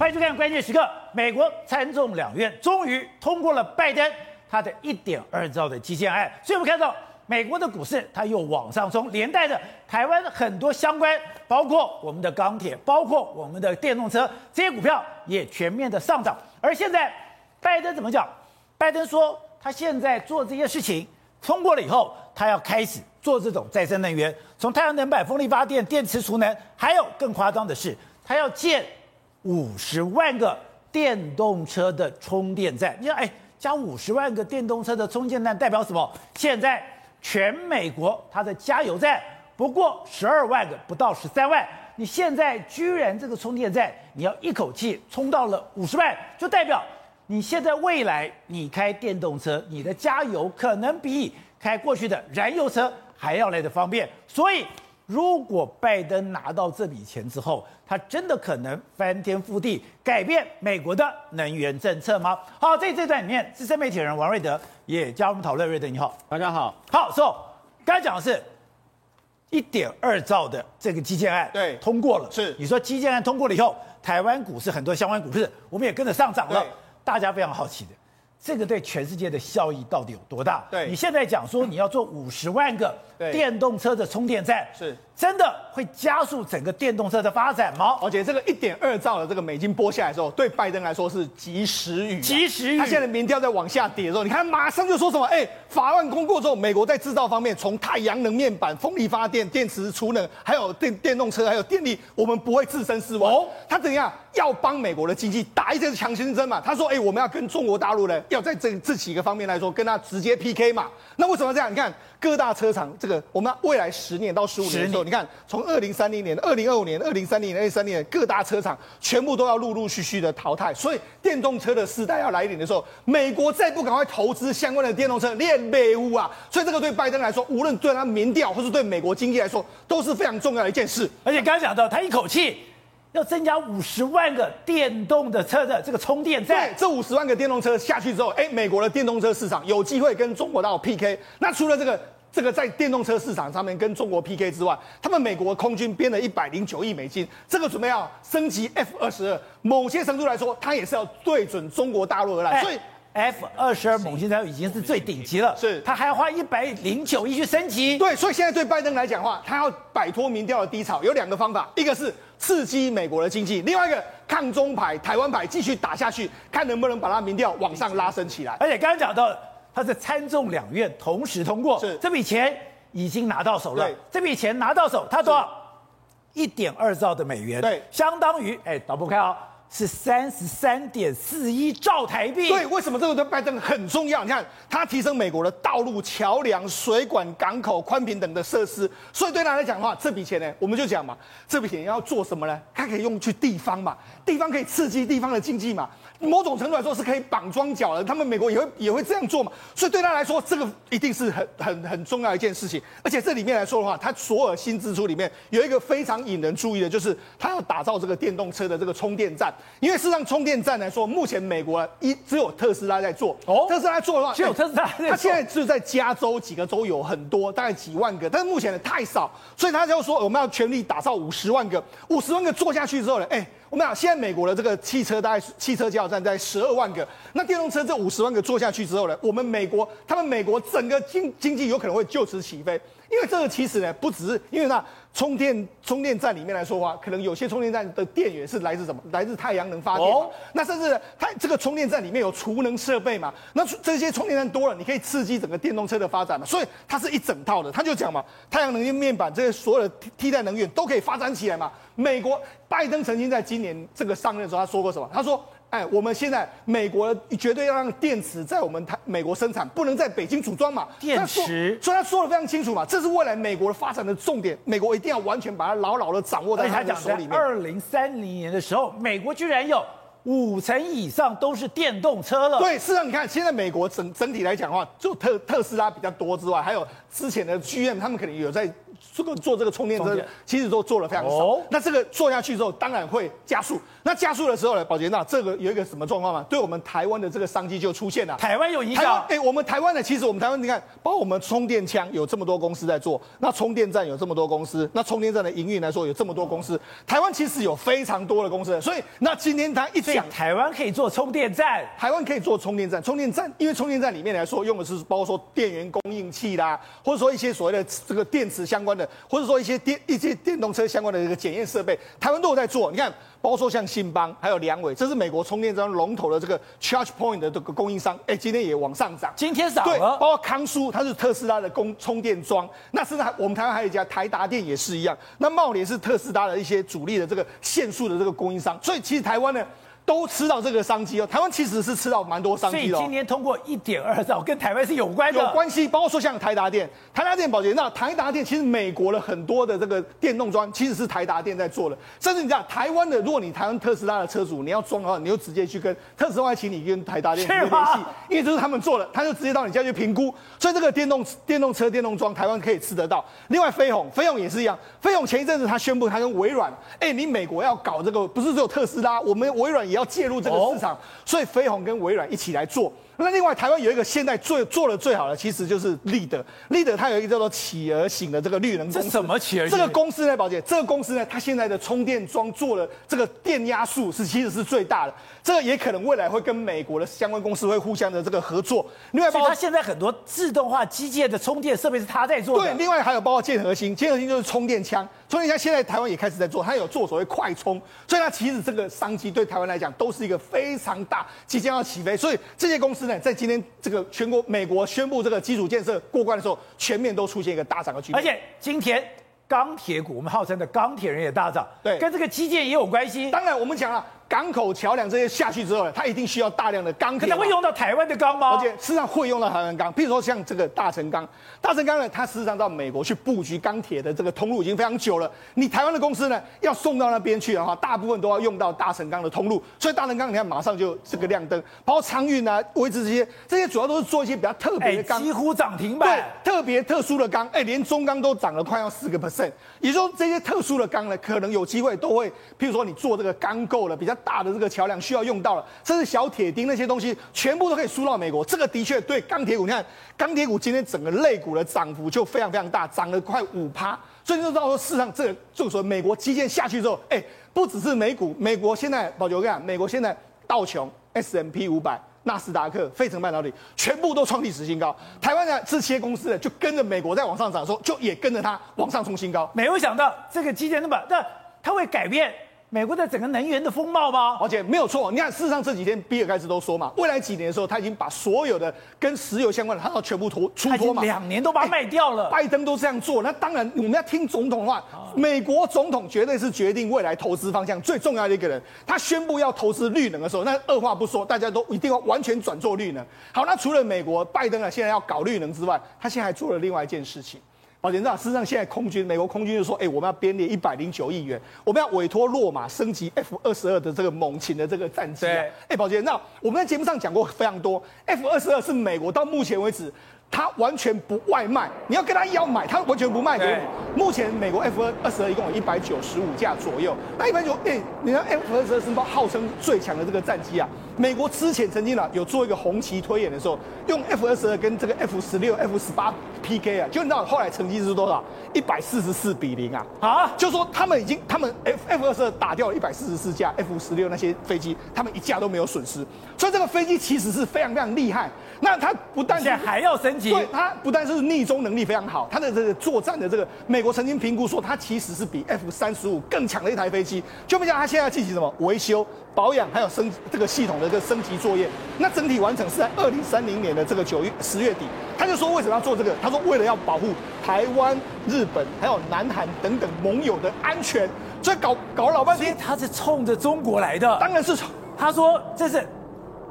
欢迎收看《关键时刻》。美国参众两院终于通过了拜登他的一点二兆的基建案，所以我们看到美国的股市它又往上冲，连带的台湾很多相关，包括我们的钢铁，包括我们的电动车这些股票也全面的上涨。而现在拜登怎么讲？拜登说他现在做这些事情通过了以后，他要开始做这种再生能源，从太阳能板、风力发电、电池储能，还有更夸张的是，他要建。五十万个电动车的充电站，你说，哎，加五十万个电动车的充电站代表什么？现在全美国它的加油站不过十二万个，不到十三万。你现在居然这个充电站你要一口气充到了五十万，就代表你现在未来你开电动车，你的加油可能比开过去的燃油车还要来得方便，所以。如果拜登拿到这笔钱之后，他真的可能翻天覆地改变美国的能源政策吗？好，在这段里面，资深媒体人王瑞德也加入我们讨论。瑞德你好，大家好。好，说、so, 刚才讲的是一点二兆的这个基建案，对，通过了。是，你说基建案通过了以后，台湾股市很多相关股市，我们也跟着上涨了。大家非常好奇的。这个对全世界的效益到底有多大？对，你现在讲说你要做五十万个电动车的充电站，是。真的会加速整个电动车的发展吗？而且这个一点二兆的这个美金拨下来的时候，对拜登来说是及时雨，及时雨。他现在的民调在往下跌的时候，你看马上就说什么？哎，法案通过之后，美国在制造方面，从太阳能面板、风力发电、电池储能，还有电电动车，还有电力，我们不会置身事外。哦，他怎样要帮美国的经济打一针强心针嘛？他说，哎，我们要跟中国大陆呢，要在这这几个方面来说，跟他直接 PK 嘛。那为什么这样？你看各大车厂，这个我们未来十年到十五年的时候，你看从二零三零年、二零二五年、二零三零年、二零三零年，各大车厂全部都要陆陆续续的淘汰，所以电动车的时代要来临的时候，美国再不赶快投资相关的电动车，练美屋啊！所以这个对拜登来说，无论对他民调，或是对美国经济来说，都是非常重要的一件事。而且刚刚讲到，他一口气要增加五十万个电动的车的这个充电站，对，这五十万个电动车下去之后，哎，美国的电动车市场有机会跟中国大陆 PK。那除了这个。这个在电动车市场上面跟中国 PK 之外，他们美国空军编了一百零九亿美金，这个准备要升级 F 二十二，某些程度来说，它也是要对准中国大陆而来。所以 F 二十二猛禽三已经是最顶级了，是它还要花一百零九亿去升级。对，所以现在对拜登来讲的话，他要摆脱民调的低潮，有两个方法，一个是刺激美国的经济，另外一个抗中牌、台湾牌继续打下去，看能不能把它民调往上拉升起来。而且刚刚讲到。它是参众两院同时通过，是这笔钱已经拿到手了。对这笔钱拿到手，他多少？一点二兆的美元，对，相当于哎，打不开啊，是三十三点四一兆台币。对，为什么这个对拜登很重要？你看，它提升美国的道路、桥梁、水管、港口、宽频等的设施，所以对他来讲的话，这笔钱呢，我们就讲嘛，这笔钱要做什么呢？它可以用去地方嘛，地方可以刺激地方的经济嘛。某种程度来说是可以绑庄脚的，他们美国也会也会这样做嘛，所以对他来说，这个一定是很很很重要一件事情。而且这里面来说的话，他所有新支出里面有一个非常引人注意的，就是他要打造这个电动车的这个充电站。因为事实上，充电站来说，目前美国一只有特斯拉在做。哦，特斯拉做的话，只有特斯拉在做。他现在是在加州几个州有很多，大概几万个，但是目前的太少，所以他就说我们要全力打造五十万个，五十万个做下去之后呢，哎。我们讲，现在美国的这个汽车大概汽车加油站在十二万个，那电动车这五十万个做下去之后呢，我们美国他们美国整个经经济有可能会就此起飞，因为这个其实呢不只是因为那。充电充电站里面来说的话，可能有些充电站的电源是来自什么？来自太阳能发电。哦。那甚至它这个充电站里面有储能设备嘛？那这些充电站多了，你可以刺激整个电动车的发展嘛？所以它是一整套的。他就讲嘛，太阳能面板这些所有的替代能源都可以发展起来嘛。美国拜登曾经在今年这个上任的时候，他说过什么？他说。哎，我们现在美国绝对要让电池在我们台美国生产，不能在北京组装嘛。电池，所以他说的非常清楚嘛，这是未来美国的发展的重点，美国一定要完全把它牢牢的掌握在他的手里面。二零三零年的时候，美国居然有五成以上都是电动车了。对，事实上你看，现在美国整整体来讲的话，就特特斯拉比较多之外，还有之前的 GM，他们可能有在。这个做这个充电车，其实都做了非常少。哦那这个做下去之后，当然会加速。那加速的时候呢，宝杰那这个有一个什么状况吗？对我们台湾的这个商机就出现了。台湾有影响。哎、欸，我们台湾呢，其实我们台湾你看，包括我们充电枪有这么多公司在做，那充电站有这么多公司，那充电站的营运来说有这么多公司，台湾其实有非常多的公司。所以那今天他一讲台湾可以做充电站，台湾可以做充电站，充电站因为充电站里面来说用的是包括说电源供应器啦，或者说一些所谓的这个电池相关的，或者说一些电一些电动车相关的这个检验设备，台湾都有在做。你看。包括说像信邦，还有良伟，这是美国充电桩龙头的这个 Charge Point 的这个供应商，哎，今天也往上涨。今天涨了。对，包括康舒，它是特斯拉的供充电桩。那是我们台湾还有一家台达电也是一样。那茂联是特斯拉的一些主力的这个线束的这个供应商。所以其实台湾呢。都吃到这个商机哦，台湾其实是吃到蛮多商机的。所以今年通过一点二兆，跟台湾是有关的。有关系，包括说像台达电，台达电保洁，那台达电其实美国的很多的这个电动桩其实是台达电在做的。甚至你知道台湾的，如果你台湾特斯拉的车主你要装的话，你就直接去跟特斯拉，请你跟台达电直接联系，因为这是他们做的，他就直接到你家去评估。所以这个电动电动车、电动桩，台湾可以吃得到。另外飞鸿，飞鸿也是一样，飞鸿前一阵子他宣布他跟微软，哎，你美国要搞这个，不是只有特斯拉，我们微软也要介入这个市场。所以飞鸿跟微软一起来做。那另外，台湾有一个现在最做的最好的，其实就是立德。立德它有一个叫做企鹅型的这个绿能公司。什么企鹅型？这个公司呢，宝姐，这个公司呢，它现在的充电桩做的这个电压数是其实是最大的。这个也可能未来会跟美国的相关公司会互相的这个合作。另外，包括它现在很多自动化机械的充电设备是它在做的。对，另外还有包括建核心，建核心就是充电枪。充电枪现在台湾也开始在做，它有做所谓快充，所以它其实这个商机对台湾来讲都是一个非常大，即将要起飞。所以这些公司呢，在今天这个全国美国宣布这个基础建设过关的时候，全面都出现一个大涨的局面。而且今天钢铁股，我们号称的钢铁人也大涨，对，跟这个基建也有关系。当然，我们讲了。港口桥梁这些下去之后呢，它一定需要大量的钢铁。可能会用到台湾的钢吗？而且事实上会用到台湾钢，譬如说像这个大成钢，大成钢呢，它事实上到美国去布局钢铁的这个通路已经非常久了。你台湾的公司呢，要送到那边去的话，大部分都要用到大成钢的通路。所以大成钢你看马上就这个亮灯，包括昌运啊、威致这些，这些主要都是做一些比较特别的钢，几乎涨停板。对，特别特殊的钢，哎，连中钢都涨了快要四个 percent。也就是说这些特殊的钢呢，可能有机会都会，譬如说你做这个钢构的比较大的这个桥梁。需要用到了，甚至小铁钉那些东西，全部都可以输到美国。这个的确对钢铁股，你看钢铁股今天整个类股的涨幅就非常非常大，涨了快五趴。所以就知道说，事实上这就是说，美国基建下去之后，哎，不只是美股，美国现在，宝杰我跟你讲，美国现在道琼、S M P 五百、纳斯达克、费城半导体全部都创历史新高。台湾的这些公司呢，就跟着美国在往上涨的时候，就也跟着它往上冲新高。没有想到这个基建那么，但它会改变。美国的整个能源的风貌吗？而且没有错，你看，事实上这几天比尔盖茨都说嘛，未来几年的时候，他已经把所有的跟石油相关的，他要全部脱出脱嘛。两年都把它卖掉了。拜登都这样做，那当然我们要听总统的话。美国总统绝对是决定未来投资方向最重要的一个人。他宣布要投资绿能的时候，那二话不说，大家都一定要完全转做绿能。好，那除了美国拜登啊，现在要搞绿能之外，他现在还做了另外一件事情。宝杰，你知道，事实上现在空军，美国空军就说，哎，我们要编列一百零九亿元，我们要委托洛马升级 F 二十二的这个猛禽的这个战机啊。哎，宝杰，那我们在节目上讲过非常多，F 二十二是美国到目前为止。他完全不外卖，你要跟他要买，他完全不卖给你。目前美国 F 二十二一共有一百九十五架左右，那一百九，哎，你看 F 二十二是号称最强的这个战机啊。美国之前曾经啊有做一个红旗推演的时候，用 F 二十二跟这个 F 十六、F 十八 PK 啊，就你知道后来成绩是多少？一百四十四比零啊！啊，就说他们已经他们 F F 二十二打掉了一百四十四架 F 十六那些飞机，他们一架都没有损失，所以这个飞机其实是非常非常厉害。那它不但现在还要升级，对，它不但是逆中能力非常好，它的这个作战的这个，美国曾经评估说，它其实是比 F 三十五更强的一台飞机。就没想到它现在要进行什么维修、保养，还有升这个系统的这个升级作业。那整体完成是在二零三零年的这个九月十月底。他就说为什么要做这个？他说为了要保护台湾、日本还有南韩等等盟友的安全，所以搞搞了老半天，他是冲着中国来的。当然是冲，他说这是。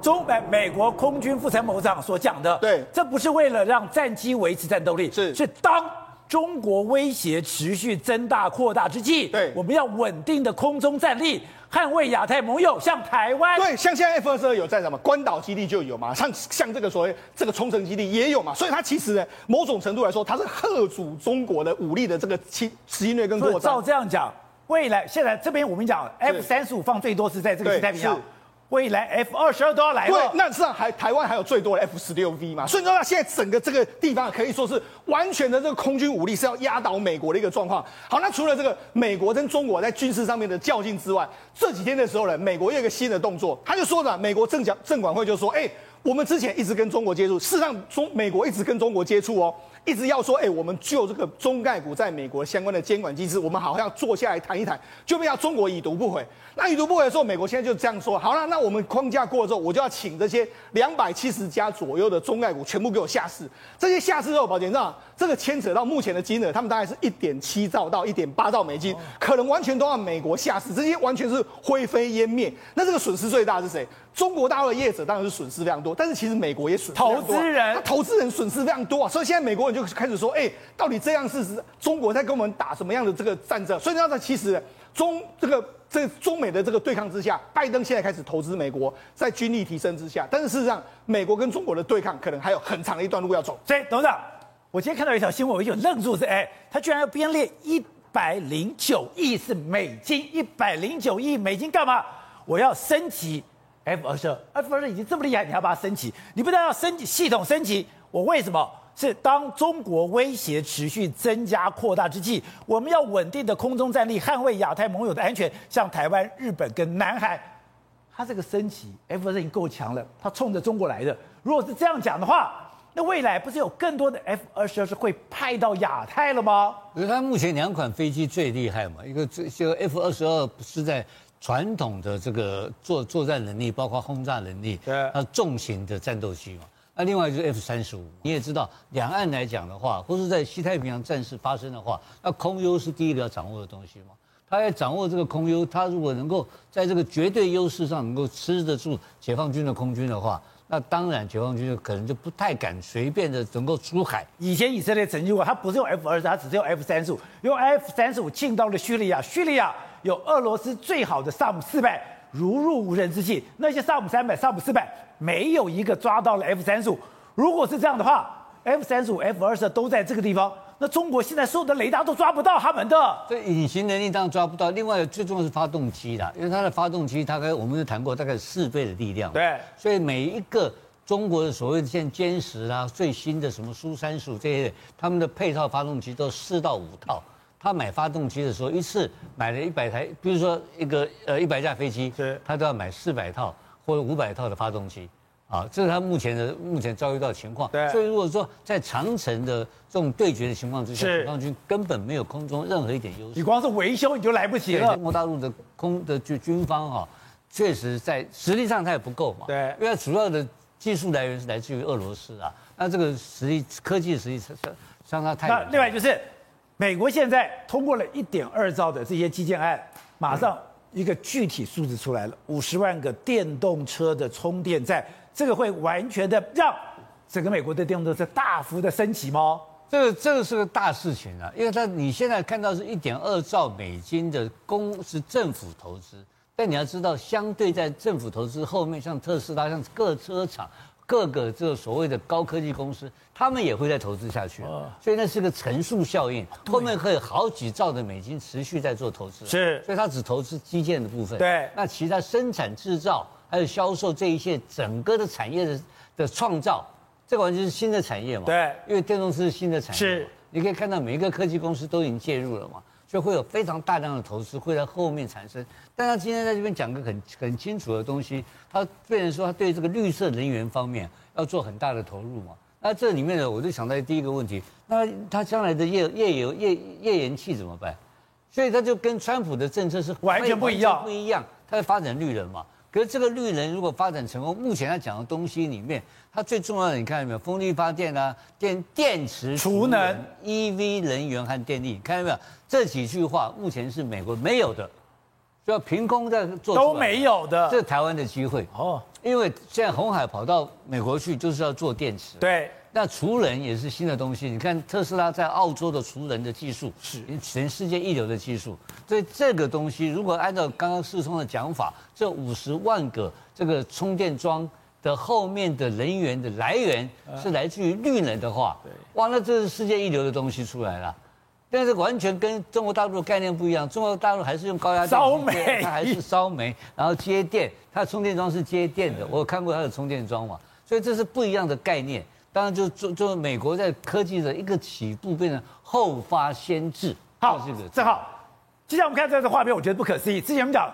中美美国空军副参谋长所讲的，对，这不是为了让战机维持战斗力，是是当中国威胁持续增大扩大之际，对，我们要稳定的空中战力，捍卫亚太盟友，像台湾。对，像现在 F 二十二有在什么关岛基地就有嘛，像像这个所谓这个冲绳基地也有嘛，所以它其实呢，某种程度来说，它是贺阻中国的武力的这个侵侵略跟扩张。照这样讲，未来现在这边我们讲 F 三十五放最多是在这个西太平洋。未来 F 二十二都要来了，对，那实际上还台湾还有最多的 F 十六 V 嘛，所以说那现在整个这个地方可以说是完全的这个空军武力是要压倒美国的一个状况。好，那除了这个美国跟中国在军事上面的较劲之外，这几天的时候呢，美国又有一个新的动作，他就说呢，美国政讲政管会就说，哎、我们之前一直跟中国接触，事实上中美国一直跟中国接触哦。一直要说，哎、欸，我们就这个中概股在美国相关的监管机制，我们好像坐下来谈一谈，就不要中国已读不回。那已读不回的时候，美国现在就这样说，好了，那我们框架过了之后，我就要请这些两百七十家左右的中概股全部给我下市。这些下市之后，宝杰长，这个牵扯到目前的金额，他们大概是一点七兆到一点八兆美金，可能完全都要美国下市，这些完全是灰飞烟灭。那这个损失最大的是谁？中国大陆的业者当然是损失非常多，但是其实美国也损失。投资人，投资人损失非常多啊，所以现在美国人就就开始说，哎、到底这样是中国在跟我们打什么样的这个战争？所以呢，其实中这个这、中美的这个对抗之下，拜登现在开始投资美国，在军力提升之下，但是事实上，美国跟中国的对抗可能还有很长的一段路要走。所以董事长，我今天看到一条新闻，我就愣住，是哎，他居然要编列一百零九亿是美金，一百零九亿美金干嘛？我要升级。F 二十二，F 二十二已经这么厉害，你要把它升级？你不但要升级系统升级，我为什么？是当中国威胁持续增加扩大之际，我们要稳定的空中战力，捍卫亚太盟友的安全，像台湾、日本跟南海，它这个升级 F 二十二已经够强了，它冲着中国来的。如果是这样讲的话，那未来不是有更多的 F 二十二是会派到亚太了吗？因为它目前两款飞机最厉害嘛，一个这这个 F 二十二是在。传统的这个作作战能力，包括轰炸能力，对，它重型的战斗机嘛。那另外就是 F 三十五，你也知道，两岸来讲的话，或是在西太平洋战事发生的话，那空优是第一个要掌握的东西嘛。他要掌握这个空优，他如果能够在这个绝对优势上能够吃得住解放军的空军的话，那当然解放军就可能就不太敢随便的能够出海。以前以色列曾经过，他不是用 F 二十，他只是用 F 三十五，用 F 三十五进到了叙利亚，叙利亚。有俄罗斯最好的萨姆四百如入无人之境，那些萨姆三百、萨姆四百没有一个抓到了 F 三十五。如果是这样的话，F 三十五、F 二十二都在这个地方，那中国现在所有的雷达都抓不到他们的。这隐形能力当然抓不到。另外最重要是发动机啦，因为它的发动机大概我们都谈过，大概四倍的力量。对，所以每一个中国的所谓的像歼十啊、最新的什么苏三十五这些，他们的配套发动机都四到五套。他买发动机的时候，一次买了一百台，比如说一个呃一百架飞机，是，他都要买四百套或者五百套的发动机，啊，这是他目前的目前遭遇到的情况。对，所以如果说在长城的这种对决的情况之下，解放军根本没有空中任何一点优势。你光是维修你就来不及了。中国大陆的空的军军方哈，确实在实力上它也不够嘛。对，因为主要的技术来源是来自于俄罗斯啊，那这个实力科技的实力相相差太远。那另外就是。美国现在通过了一点二兆的这些基建案，马上一个具体数字出来了，五十万个电动车的充电站，这个会完全的让整个美国的电动车大幅的升级吗？这个这个是个大事情啊，因为它你现在看到是一点二兆美金的公是政府投资，但你要知道，相对在政府投资后面，像特斯拉，像各车厂。各个这个所谓的高科技公司，他们也会再投资下去，所以那是个乘数效应，后面会有好几兆的美金持续在做投资，是，所以他只投资基建的部分，对，那其他生产制造还有销售这一些整个的产业的的创造，这个完全是新的产业嘛，对，因为电动车是新的产业，是，你可以看到每一个科技公司都已经介入了嘛。就会有非常大量的投资会在后面产生，但他今天在这边讲个很很清楚的东西，他变成说他对这个绿色能源方面要做很大的投入嘛。那这里面呢，我就想到第一个问题，那他将来的页页油页页岩气怎么办？所以他就跟川普的政策是完全不一样，不一样，他在发展绿能嘛。可是这个绿能如果发展成功，目前他讲的东西里面，它最重要的你看到没有？风力发电啊，电电池储能、EV 能源和电力，看到没有？这几句话目前是美国没有的，就要凭空在做都没有的，这是台湾的机会哦。因为现在红海跑到美国去就是要做电池，对，那除人也是新的东西。你看特斯拉在澳洲的除人的技术是全世界一流的技术。所以这个东西如果按照刚刚世聪的讲法，这五十万个这个充电桩的后面的人员的来源是来自于绿能的话，哇，那这是世界一流的东西出来了。但是完全跟中国大陆的概念不一样，中国大陆还是用高压电烧煤，它还是烧煤，然后接电，它的充电桩是接电的，我有看过它的充电桩嘛，所以这是不一样的概念。当然就就就美国在科技的一个起步变成后发先至。好，这个正好，接下来我们看这个画面，我觉得不可思议。之前我们讲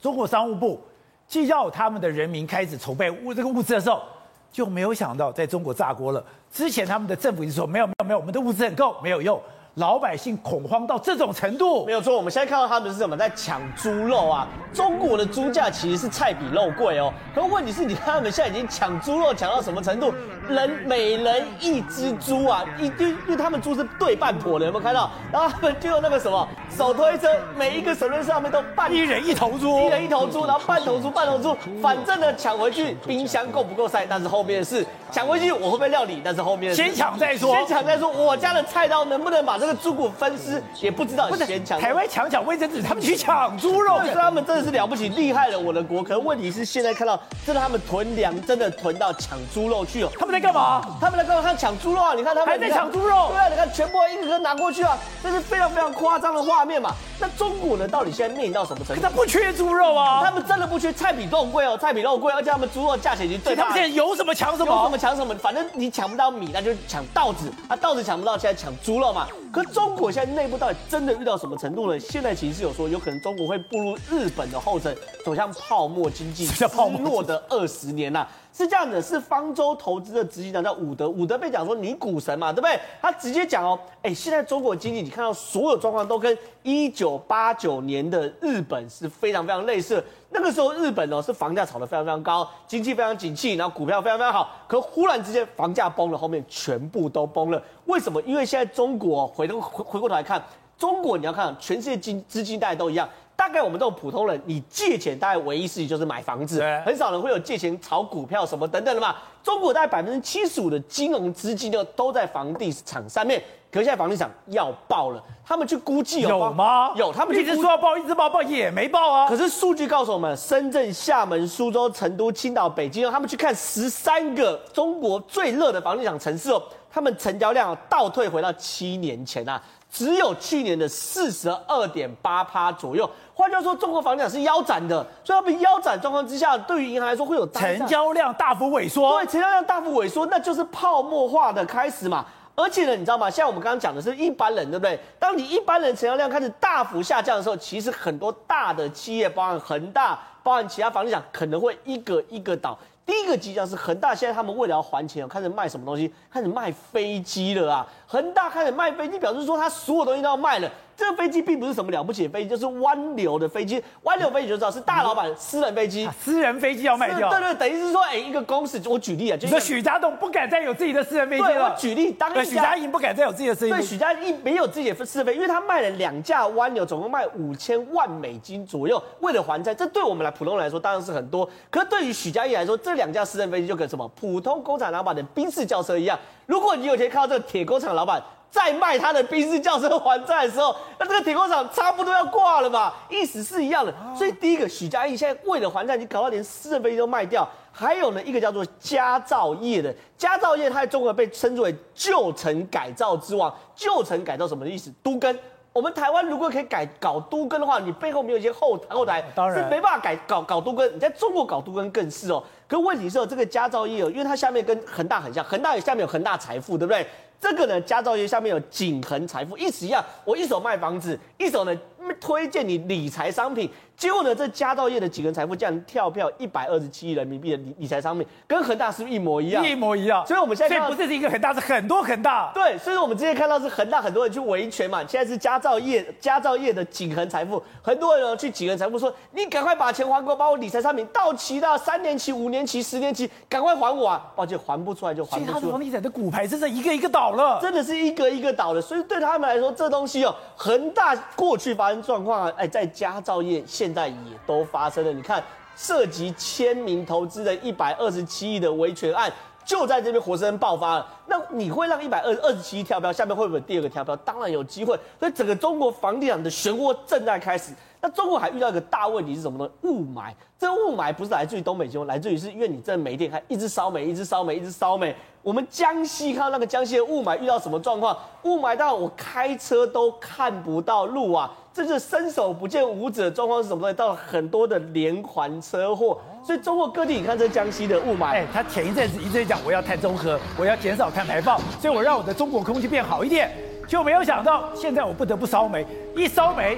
中国商务部既要他们的人民开始筹备物这个物资的时候，就没有想到在中国炸锅了。之前他们的政府就说没有没有没有，我们的物资很够，没有用。老百姓恐慌到这种程度，没有错。我们现在看到他们是什么，在抢猪肉啊！中国的猪价其实是菜比肉贵哦。可问题是，你看他们现在已经抢猪肉抢到什么程度？人每人一只猪啊，一堆，因为他们猪是对半坨的，有没有看到？然后他们就用那个什么手推车，每一个手推车上面都半一人一头猪，一人一头猪，然后半头猪半头猪，反正呢抢回去，冰箱够不够塞？但是后面是抢回去，我会不会料理？但是后面先抢再说，先抢再说，我家的菜刀能不能把这个。猪骨分尸也不知道先抢，台湾抢抢卫生纸，他们去抢猪肉，所以他们真的是了不起，厉害了我的国。可是问题是现在看到，真的他们囤粮真的囤到抢猪肉去了。他们在干嘛？他们在干嘛？他抢猪肉啊！你看他们还在抢猪肉。对啊，你看全部一个个拿过去啊，这是非常非常夸张的画面嘛。那中国人，到底现在面临到什么程度？他不缺猪肉啊，他们真的不缺，菜比肉贵哦，菜比肉贵，而且他们猪肉价钱已经最大。他们现在有什么抢什么抢什么，反正你抢不到米，那就抢稻子啊，稻子抢不到，现在抢猪肉嘛。可中国现在内部到底真的遇到什么程度呢？现在其实有说，有可能中国会步入日本的后尘，走向泡沫经济，泡沫的二十年呐。是这样的，是方舟投资的执行长叫伍德，伍德被讲说你股神嘛，对不对？他直接讲哦，哎，现在中国经济你看到所有状况都跟一九八九年的日本是非常非常类似。那个时候日本哦是房价炒得非常非常高，经济非常景气，然后股票非常非常好。可忽然之间房价崩了，后面全部都崩了。为什么？因为现在中国回头回回过头来看，中国你要看全世界经资金大家都一样。大概我们这种普通人，你借钱大概唯一事情就是买房子，很少人会有借钱炒股票什么等等的嘛。中国大概百分之七十五的金融资金就都在房地产上面，可是现在房地产要爆了，他们去估计有吗？有，他们一直说要爆，一直爆爆也没爆啊。可是数据告诉我们，深圳、厦门、苏州、成都、青岛、北京，他们去看十三个中国最热的房地产城市哦，他们成交量倒退回到七年前啊。只有去年的四十二点八趴左右，换句话说，中国房地产是腰斩的，所以他们腰斩状况之下，对于银行来说会有成交量大幅萎缩。对，成交量大幅萎缩，那就是泡沫化的开始嘛。而且呢，你知道吗？像我们刚刚讲的是一般人，对不对？当你一般人成交量开始大幅下降的时候，其实很多大的企业，包含恒大，包含其他房地产，可能会一个一个倒。第一个迹象是恒大，现在他们为了要还钱，开始卖什么东西？开始卖飞机了啊！恒大开始卖飞机，表示说他所有东西都要卖了。这个飞机并不是什么了不起的飞机，就是湾流的飞机。湾流飞机就知道是大老板私人飞机，啊，私人飞机要卖掉。对对，等于是说，哎，一个公司，我举例啊，就是许家栋不敢再有自己的私人飞机了。对，我举例，当许家印不敢再有自己的私人飞机。对，许家印没有自己的私人飞机，因为他卖了两架湾流，总共卖五千万美金左右，为了还债。这对我们来普通人来说当然是很多，可是对于许家印来说，这两架私人飞机就跟什么普通工厂老板的宾士轿车一样。如果你有一天看到这个铁工厂老板，在卖他的宾士轿车还债的时候，那这个铁工厂差不多要挂了吧？意思是一样的。所以第一个，许家印现在为了还债，你搞到连私人飞机都卖掉。还有呢，一个叫做佳兆业的，佳兆业，它在中国被称之为旧城改造之王。旧城改造什么意思？都更。我们台湾如果可以改搞都更的话，你背后没有一些后台后台，当然是没办法改搞搞都更。你在中国搞都更更是哦。可问题是哦，这个佳兆业哦，因为它下面跟恒大很像，恒大下面有恒大财富，对不对？这个呢，佳兆业下面有景恒财富，意思一样，我一手卖房子，一手呢推荐你理财商品。结果呢，这佳兆业的景恒财富竟然跳票一百二十七亿人民币的理理财商品，跟恒大是不是一模一样？一模一样。所以我们现在不是一个恒大，是很多恒大。对，所以我们之前看到是恒大，很多人去维权嘛。现在是佳兆业，佳兆业的景恒财富，很多人呢去景恒财富说：“你赶快把钱还给我，把我理财商品到期了，三年期、五年期、十年期，赶快还我啊！”抱歉，还不出来就还不出来。其他房地产的骨牌真的一个一个倒了，真的是一个一个倒了。所以对他们来说，这东西哦，恒大过去发生状况啊，哎，在佳兆业现现在也都。发生了，你看涉及千名投资的一百二十七亿的维权案，就在这边活生生爆发了。那你会让一百二二十七亿跳票，下面会不会第二个跳票？当然有机会。所以整个中国房地产的漩涡正在开始。那中国还遇到一个大问题是什么呢？雾霾。这雾霾不是来自于东北季风，来自于是因为你这煤电还一直烧煤，一直烧煤，一直烧煤。我们江西看到那个江西的雾霾遇到什么状况？雾霾到我开车都看不到路啊！这是伸手不见五指的状况是什么东西？到了很多的连环车祸。所以中国各地，你看这江西的雾霾，哎，他前一阵子一直在讲我要碳中和，我要减少碳排放，所以我让我的中国空气变好一点。就没有想到现在我不得不烧煤，一烧煤。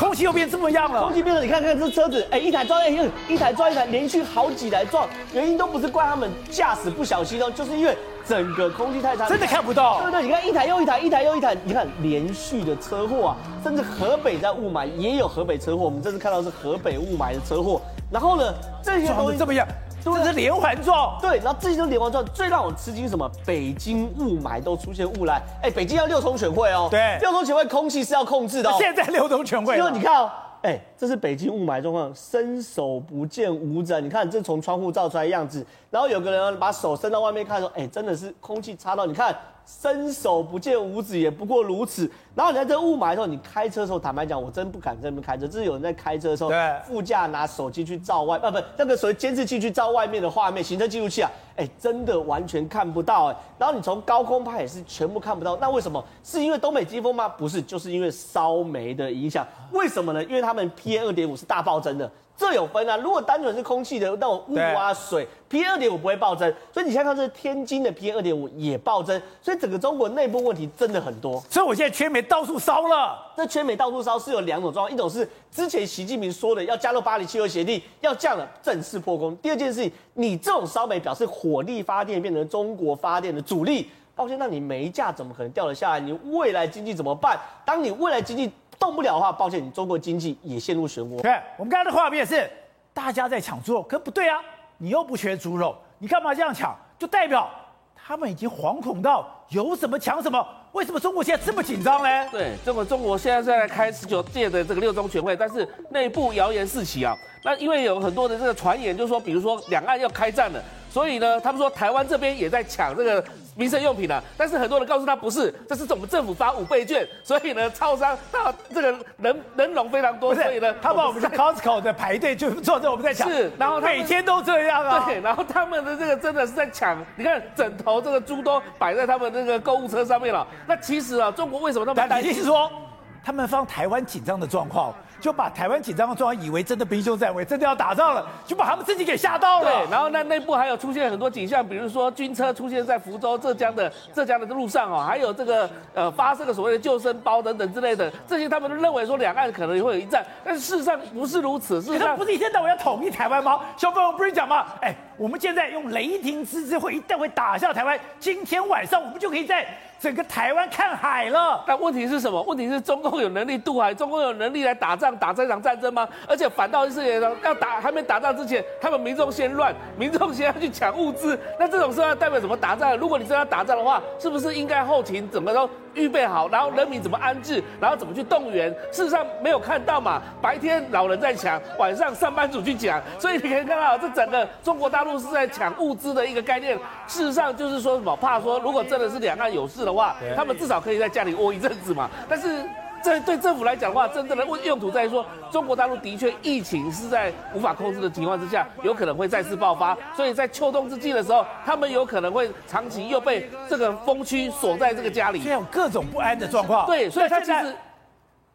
空气又变这么样了，空气变了，你看看这车子，哎，一台撞一台，一台撞一台，连续好几台撞，原因都不是怪他们驾驶不小心哦，就是因为整个空气太差，真的看不到。对对，你看一台又一台，一台又一台，你看连续的车祸啊，甚至河北在雾霾也有河北车祸，我们这次看到是河北雾霾的车祸，然后呢，这些东西这么样。这是连环撞，对，然后这些都连环撞，最让我吃惊什么？北京雾霾都出现雾来，哎，北京要六中全会哦，对，六中全会空气是要控制的哦，现在六中全会，因为你看哦，哎，这是北京雾霾状况，伸手不见五指，你看这从窗户照出来的样子，然后有个人把手伸到外面看说，哎，真的是空气差到，你看。伸手不见五指，也不过如此。然后你在这雾霾的时候，你开车的时候，坦白讲，我真不敢在这边开车。这是有人在开车的时候，对，副驾拿手机去照外，啊不，那个所谓监视器去照外面的画面，行车记录器啊，哎，真的完全看不到哎。然后你从高空拍也是全部看不到。那为什么？是因为东北季风吗？不是，就是因为烧煤的影响。为什么呢？因为他们 PM 二点五是大暴增的。这有分啊，如果单纯是空气的那种雾啊水，PM 二点五不会暴增，所以你现在看这天津的 PM 二点五也暴增，所以整个中国内部问题真的很多。所以我现在缺煤到处烧了。这缺煤到处烧是有两种状况，一种是之前习近平说的要加入巴黎气候协定，要降了正式破功。第二件事情，你这种烧煤表示火力发电变成中国发电的主力，抱歉，那你煤价怎么可能掉得下来？你未来经济怎么办？当你未来经济动不了的话，抱歉，你中国经济也陷入漩涡。对，我们刚才的画面是大家在抢猪肉，可不对啊，你又不缺猪肉，你干嘛这样抢？就代表他们已经惶恐到有什么抢什么。为什么中国现在这么紧张呢？对，这个中国现在在开十九届的这个六中全会，但是内部谣言四起啊。那因为有很多的这个传言，就是说，比如说两岸要开战了，所以呢，他们说台湾这边也在抢这个。民生用品了，但是很多人告诉他不是，这是我们政府发五倍券，所以呢，超商到 这个人人龙非常多，所以呢，他把我们在 Costco 的排队就坐在我们在抢，是，然后每天都这样啊，对，然后他们的这个真的是在抢，你看枕头这个猪都摆在他们那个购物车上面了，那其实啊，中国为什么那么担心？是说他们放台湾紧张的状况。就把台湾紧张的状况以为真的兵凶战危，真的要打仗了，就把他们自己给吓到了。对，然后那内部还有出现很多景象，比如说军车出现在福州、浙江的浙江的路上哦，还有这个呃发射的所谓的救生包等等之类的，这些他们都认为说两岸可能会有一战，但是事实上不是如此。事实上不是一天到晚要统一台湾吗？小朋友不是讲吗？哎，我们现在用雷霆之姿会一定会打下台湾，今天晚上我们就可以在。整个台湾看海了，但问题是什么？问题是中共有能力渡海，中共有能力来打仗，打这场战争吗？而且反倒是要打，还没打仗之前，他们民众先乱，民众先要去抢物资，那这种时候要代表什么打仗？如果你真要打仗的话，是不是应该后勤怎么都预备好，然后人民怎么安置，然后怎么去动员？事实上没有看到嘛，白天老人在抢，晚上上班族去抢，所以你可以看到这整个中国大陆是在抢物资的一个概念。事实上就是说什么，怕说如果真的是两岸有事的话，他们至少可以在家里窝一阵子嘛。但是这对政府来讲的话，真正的用途在于说，中国大陆的确疫情是在无法控制的情况之下，有可能会再次爆发。所以在秋冬之际的时候，他们有可能会长期又被这个风区锁在这个家里，现在有各种不安的状况。对，所以他其实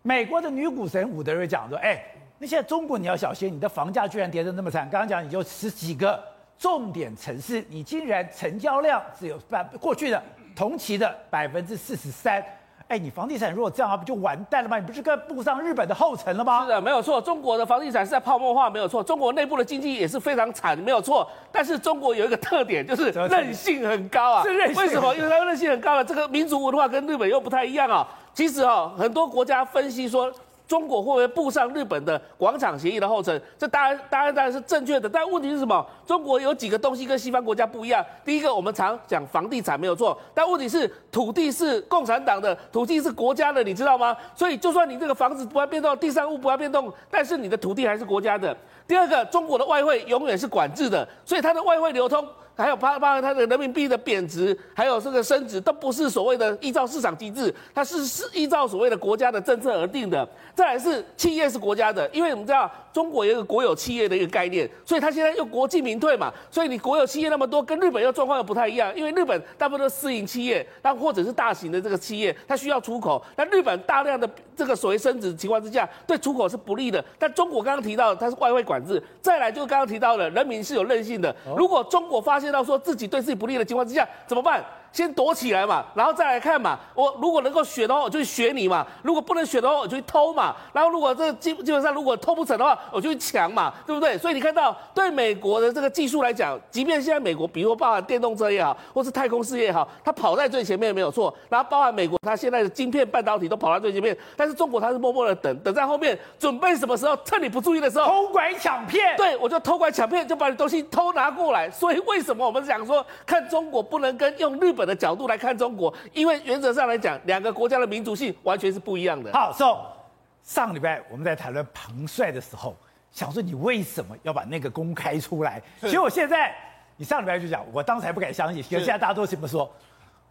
美国的女股神伍德瑞讲说：“哎，那现在中国你要小心，你的房价居然跌得那么惨。刚刚讲你就十几个。”重点城市，你竟然成交量只有百过去的同期的百分之四十三，哎，你房地产如果这样，不就完蛋了吗？你不是该步上日本的后尘了吗？是的，没有错，中国的房地产是在泡沫化，没有错，中国内部的经济也是非常惨，没有错。但是中国有一个特点，就是韧性很高啊。是韧性。为什么？因为它韧性很高了。这个民族文化跟日本又不太一样啊。其实啊，很多国家分析说。中国会不会步上日本的广场协议的后尘？这当然，当然，当然是正确的。但问题是什么？中国有几个东西跟西方国家不一样。第一个，我们常讲房地产没有错，但问题是土地是共产党的，土地是国家的，你知道吗？所以，就算你这个房子不要变动，地上物不要变动，但是你的土地还是国家的。第二个，中国的外汇永远是管制的，所以它的外汇流通。还有包包含它的人民币的贬值，还有这个升值，都不是所谓的依照市场机制，它是是依照所谓的国家的政策而定的。再来是企业是国家的，因为我们知道中国有一个国有企业的一个概念，所以它现在又国进民退嘛，所以你国有企业那么多，跟日本又状况又不太一样，因为日本大部分都是私营企业，那或者是大型的这个企业，它需要出口，那日本大量的这个所谓升值情况之下，对出口是不利的。但中国刚刚提到它是外汇管制，再来就刚刚提到了人民是有韧性的，如果中国发现到说自己对自己不利的情况之下，怎么办？先躲起来嘛，然后再来看嘛。我如果能够选的话，我就去学你嘛；如果不能选的话，我就去偷嘛。然后如果这基基本上如果偷不成的话，我就去抢嘛，对不对？所以你看到对美国的这个技术来讲，即便现在美国，比如说包含电动车也好，或是太空事业也好，它跑在最前面没有错。然后包含美国，它现在的晶片、半导体都跑在最前面，但是中国它是默默的等，等在后面，准备什么时候趁你不注意的时候偷拐抢骗。对，我就偷拐抢骗，就把你东西偷拿过来。所以为什么我们讲说看中国不能跟用日本的角度来看中？国，因为原则上来讲，两个国家的民族性完全是不一样的。好，所、so, 上礼拜我们在谈论彭帅的时候，想说你为什么要把那个公开出来？结果现在你上礼拜就讲，我当时还不敢相信，可是现在大家都怎么说？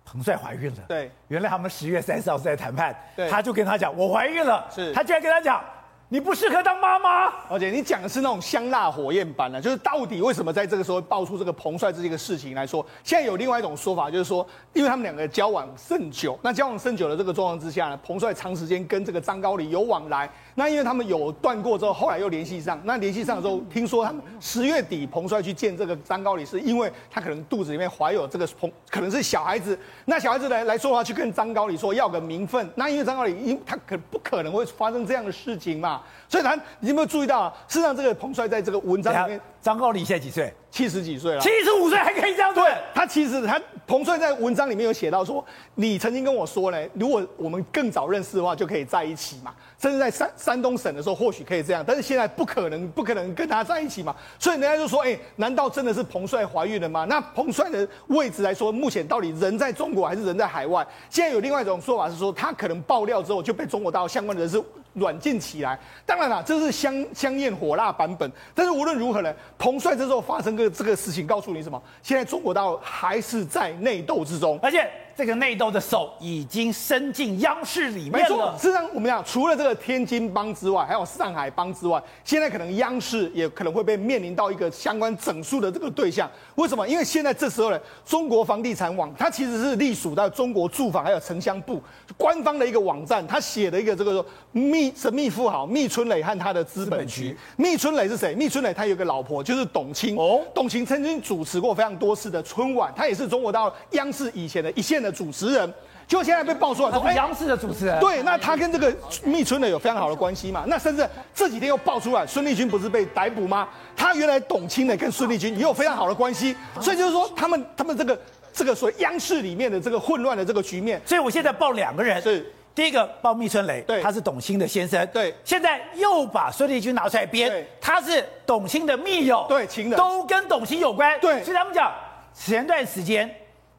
彭帅怀孕了。对，原来他们十月三十号是在谈判，对，他就跟他讲我怀孕了，是，他居然跟他讲。你不适合当妈妈，而且你讲的是那种香辣火焰般的，就是到底为什么在这个时候爆出这个彭帅这个事情来说？现在有另外一种说法，就是说，因为他们两个交往甚久，那交往甚久的这个状况之下呢，彭帅长时间跟这个张高丽有往来，那因为他们有断过之后，后来又联系上，那联系上的时候，听说他们十月底彭帅去见这个张高丽，是因为他可能肚子里面怀有这个彭，可能是小孩子，那小孩子来来说的话，去跟张高丽说要个名分，那因为张高丽因他可不可能会发生这样的事情嘛，所以他。你有没有注意到啊？事实上，这个彭帅在这个文章里面，张高丽现在几岁？七十几岁了。七十五岁还可以这样？对，他其实他彭帅在文章里面有写到说，你曾经跟我说呢，如果我们更早认识的话，就可以在一起嘛。甚至在山山东省的时候，或许可以这样，但是现在不可能，不可能跟他在一起嘛。所以人家就说，哎，难道真的是彭帅怀孕了吗？那彭帅的位置来说，目前到底人在中国还是人在海外？现在有另外一种说法是说，他可能爆料之后就被中国大陆相关的人士。软禁起来，当然了，这是香香艳火辣版本。但是无论如何呢，彭帅这时候发生个这个事情，告诉你什么？现在中国大陆还是在内斗之中，再见。这个内斗的手已经伸进央视里面了。事实上，我们讲除了这个天津帮之外，还有上海帮之外，现在可能央视也可能会被面临到一个相关整肃的这个对象。为什么？因为现在这时候呢，中国房地产网它其实是隶属到中国住房还有城乡部官方的一个网站，它写的一个这个说秘神秘富豪密春磊和他的资本局。密春磊是谁？密春磊他有个老婆就是董卿哦，董卿曾经主持过非常多次的春晚，他也是中国大陆央视以前的一线的主持人，就现在被爆出来说，哎，央视的主持人，对，那他跟这个密春磊有非常好的关系嘛？那甚至这几天又爆出来，孙立军不是被逮捕吗？他原来董卿的跟孙立军也有非常好的关系，所以就是说他们他们这个这个所谓央视里面的这个混乱的这个局面，所以我现在爆两个人，是。第一个报密春雷，对，他是董卿的先生，对，现在又把孙立军拿出来编，他是董卿的密友，对，情人。都跟董卿有关，对，所以他们讲前段时间。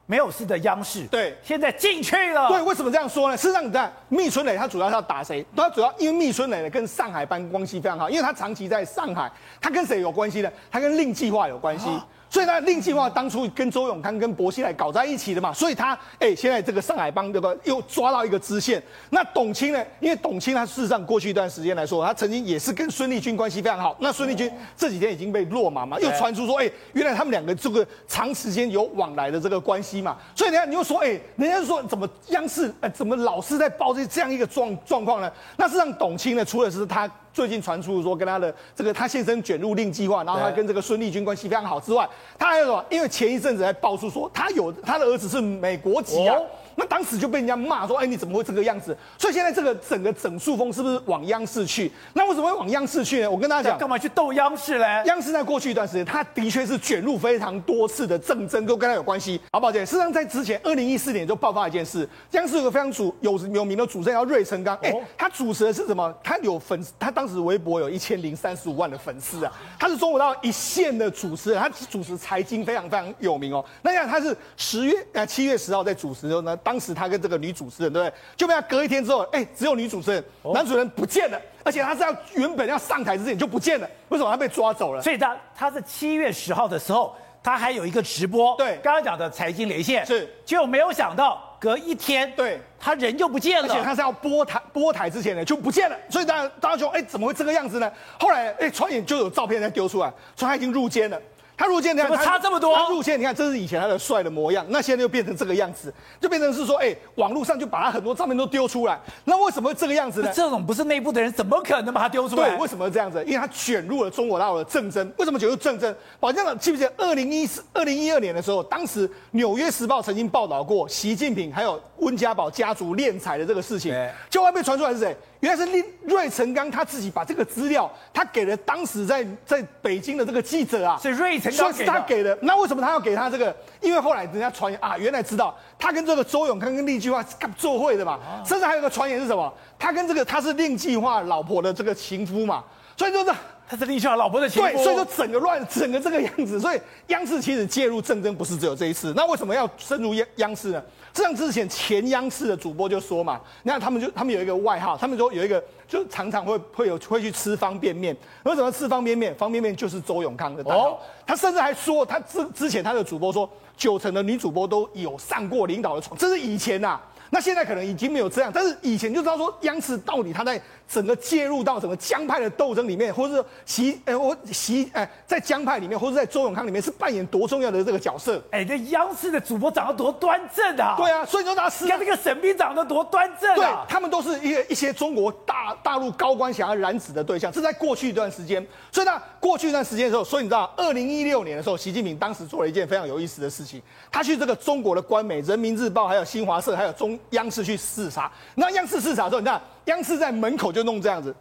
没有事的央视，对，现在进去了。对，为什么这样说呢？事实上，你看密春磊他主要是要打谁？他主要因为密春磊呢跟上海班关系非常好，因为他长期在上海，他跟谁有关系呢？他跟令计划有关系。啊所以呢，令计划当初跟周永康、跟薄熙来搞在一起的嘛，所以他哎、欸，现在这个上海帮对吧，又抓到一个支线。那董卿呢？因为董卿他事实上过去一段时间来说，他曾经也是跟孙立军关系非常好。那孙立军这几天已经被落马嘛，又传出说，哎、欸，原来他们两个这个长时间有往来的这个关系嘛。所以你看，你又说，哎、欸，人家说怎么央视怎么老是在报这这样一个状状况呢？那是让董卿呢，除了是他。最近传出说跟他的这个他现身卷入令计划，然后他跟这个孙立军关系非常好之外，他还有什么？因为前一阵子还爆出说他有他的儿子是美国籍啊。哦那当时就被人家骂说，哎，你怎么会这个样子？所以现在这个整个整数风是不是往央视去？那为什么会往央视去呢？我跟大家讲，干嘛去斗央视嘞？央视在过去一段时间，它的确是卷入非常多次的政争，都跟他有关系。好，抱歉，事实上在之前，二零一四年就爆发一件事，央视有个非常主有有名的主持人叫芮成钢，哎，他主持的是什么？他有粉丝，他当时微博有一千零三十五万的粉丝啊，他是中国大陆一线的主持人，他主持财经非常非常有名哦。那样他是十月呃七月十号在主持的时候呢，当时他跟这个女主持人对不对？就被他隔一天之后，哎，只有女主持人，男主持人不见了，而且他是要原本要上台之前就不见了，为什么他被抓走了？所以他他是七月十号的时候，他还有一个直播，对，刚刚讲的财经连线是，就没有想到隔一天，对，他人就不见了，而且他是要播台播台之前呢就不见了，所以大家大家就，哎，怎么会这个样子呢？后来，哎，传言就有照片在丢出来，说他已经入监了。他入线，你看怎么差这么多？他入线，你看这是以前他的帅的模样，那现在又变成这个样子，就变成是说，哎，网络上就把他很多照片都丢出来。那为什么会这个样子呢？这种不是内部的人，怎么可能把他丢出来？对，为什么会这样子？因为他卷入了中国大陆的政争。为什么卷入政争？宝杰长记不记得二零一四、二零一二年的时候，当时《纽约时报》曾经报道过习近平还有温家宝家族敛财的这个事情，就外面传出来是谁？原来是聂芮成钢他自己把这个资料，他给了当时在在北京的这个记者啊，是芮成钢说是他给的。那为什么他要给他这个？因为后来人家传言啊，原来知道他跟这个周永康跟令计划做会的嘛，甚至还有个传言是什么？他跟这个他是令计划老婆的这个情夫嘛，所以就是他是令计划老婆的情夫。对，所以就整个乱，整个这个样子。所以央视其实介入政争不是只有这一次，那为什么要深入央央视呢？这样之前前央视的主播就说嘛，你看他们就他们有一个外号，他们说有一个就常常会会有会去吃方便面，为什么吃方便面？方便面就是周永康的代号。他甚至还说，他之之前他的主播说，九成的女主播都有上过领导的床，这是以前呐、啊。那现在可能已经没有这样，但是以前就知道说央视到底他在整个介入到整个江派的斗争里面，或者是习哎我习哎在江派里面，或者在周永康里面是扮演多重要的这个角色？哎，这央视的主播长得多端正啊！对啊，所以说他你看这个沈斌长得多端正啊！对，他们都是一个一些中国大大陆高官想要染指的对象，这在过去一段时间。所以呢，过去一段时间的时候，所以你知道，二零一六年的时候，习近平当时做了一件非常有意思的事情，他去这个中国的官媒《人民日报》、还有新华社、还有中央视去视察。那央视视察的时候，你看央视在门口就弄这样子。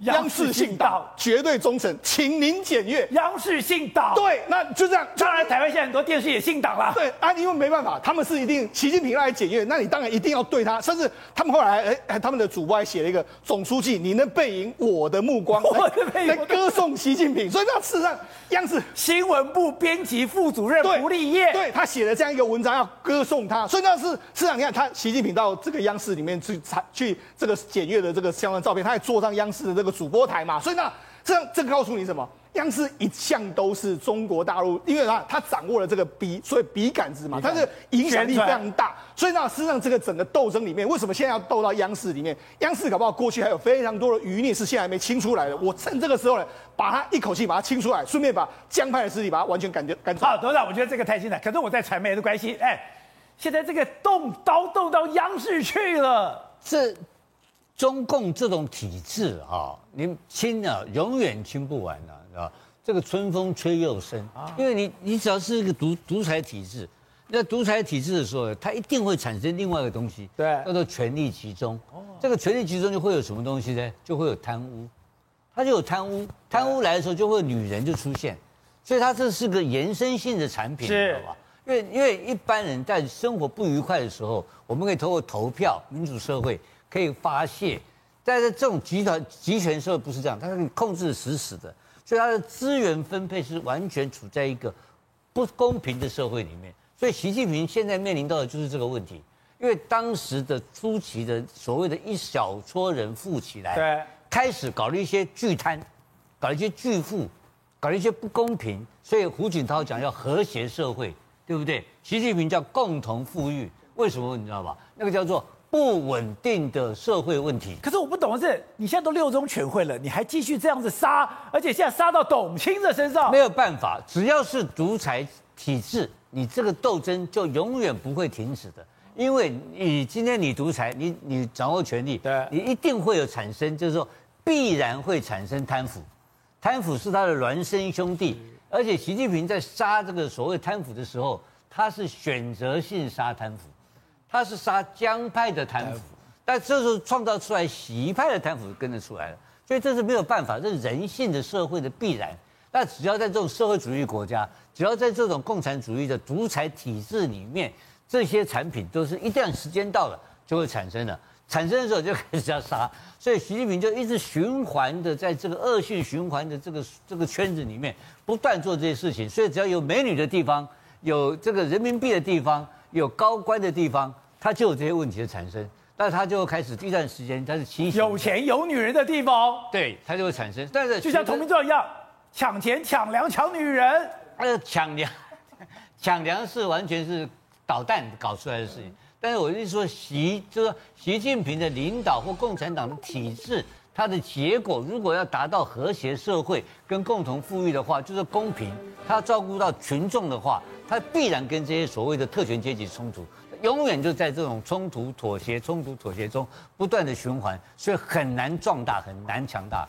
央视信党绝对忠诚，请您检阅。央视信党，对，那就这样。当然，台湾现在很多电视也信党了。对啊，因为没办法，他们是一定习近平来检阅，那你当然一定要对他。甚至他们后来，哎哎，他们的主播还写了一个“总书记，你的背影，我的目光”，我的背影来歌颂习近平。所以，那事实上，央视新闻部编辑副主任胡立业，对他写了这样一个文章，要歌颂他。所以，那是事实上，你看他习近平到这个央视里面去采去这个检阅的这个相关照片，他还坐上央视的这个主播台嘛。所以呢，这样这告诉你什么？央视一向都是中国大陆，因为他他掌握了这个笔，所以笔杆子嘛，它的影响力非常大。所以呢，事实上这个整个斗争里面，为什么现在要斗到央视里面？央视搞不好过去还有非常多的余孽是现在还没清出来的。我趁这个时候呢，把它一口气把它清出来，顺便把江派的势力把它完全赶掉赶走。好，董事长，我觉得这个太精彩。可是我在传媒的关系，哎，现在这个动刀动到央视去了，这。中共这种体制啊，你清啊，永远清不完啊，是吧？这个春风吹又生，因为你你只要是一个独独裁体制，那独裁体制的时候，它一定会产生另外一个东西，对，叫做权力集中。这个权力集中就会有什么东西呢？就会有贪污，它就有贪污，贪污来的时候就会有女人就出现，所以它这是个延伸性的产品，知道吧？因为因为一般人在生活不愉快的时候，我们可以通过投票，民主社会。可以发泄，但是这种集团集权社会不是这样，它可以控制死死的，所以它的资源分配是完全处在一个不公平的社会里面。所以习近平现在面临到的就是这个问题，因为当时的初期的所谓的一小撮人富起来，对，开始搞了一些巨贪，搞了一些巨富，搞了一些不公平，所以胡锦涛讲要和谐社会，对不对？习近平叫共同富裕，为什么你知道吧？那个叫做。不稳定的社会问题，可是我不懂的是，你现在都六中全会了，你还继续这样子杀，而且现在杀到董卿的身上，没有办法，只要是独裁体制，你这个斗争就永远不会停止的，因为你今天你独裁，你你掌握权力，对，你一定会有产生，就是说必然会产生贪腐，贪腐是他的孪生兄弟，而且习近平在杀这个所谓贪腐的时候，他是选择性杀贪腐。他是杀江派的贪腐，但这时候创造出来习派的贪腐跟着出来了，所以这是没有办法，这是人性的社会的必然。那只要在这种社会主义国家，只要在这种共产主义的独裁体制里面，这些产品都是一旦时间到了就会产生的，产生的时候就开始要杀，所以习近平就一直循环的在这个恶性循环的这个这个圈子里面不断做这些事情。所以只要有美女的地方，有这个人民币的地方，有高官的地方。他就有这些问题的产生，但是他就开始一段时间，他是清醒。有钱有女人的地方，对，他就会产生。但是就像投名状一样，抢钱、抢粮、抢女人，还有抢粮，抢粮食完全是导弹搞出来的事情。但是我就说习，就是说习近平的领导或共产党的体制，它的结果如果要达到和谐社会跟共同富裕的话，就是公平，他要照顾到群众的话，他必然跟这些所谓的特权阶级冲突，永远就在这种冲突妥协、冲突妥协中不断的循环，所以很难壮大，很难强大。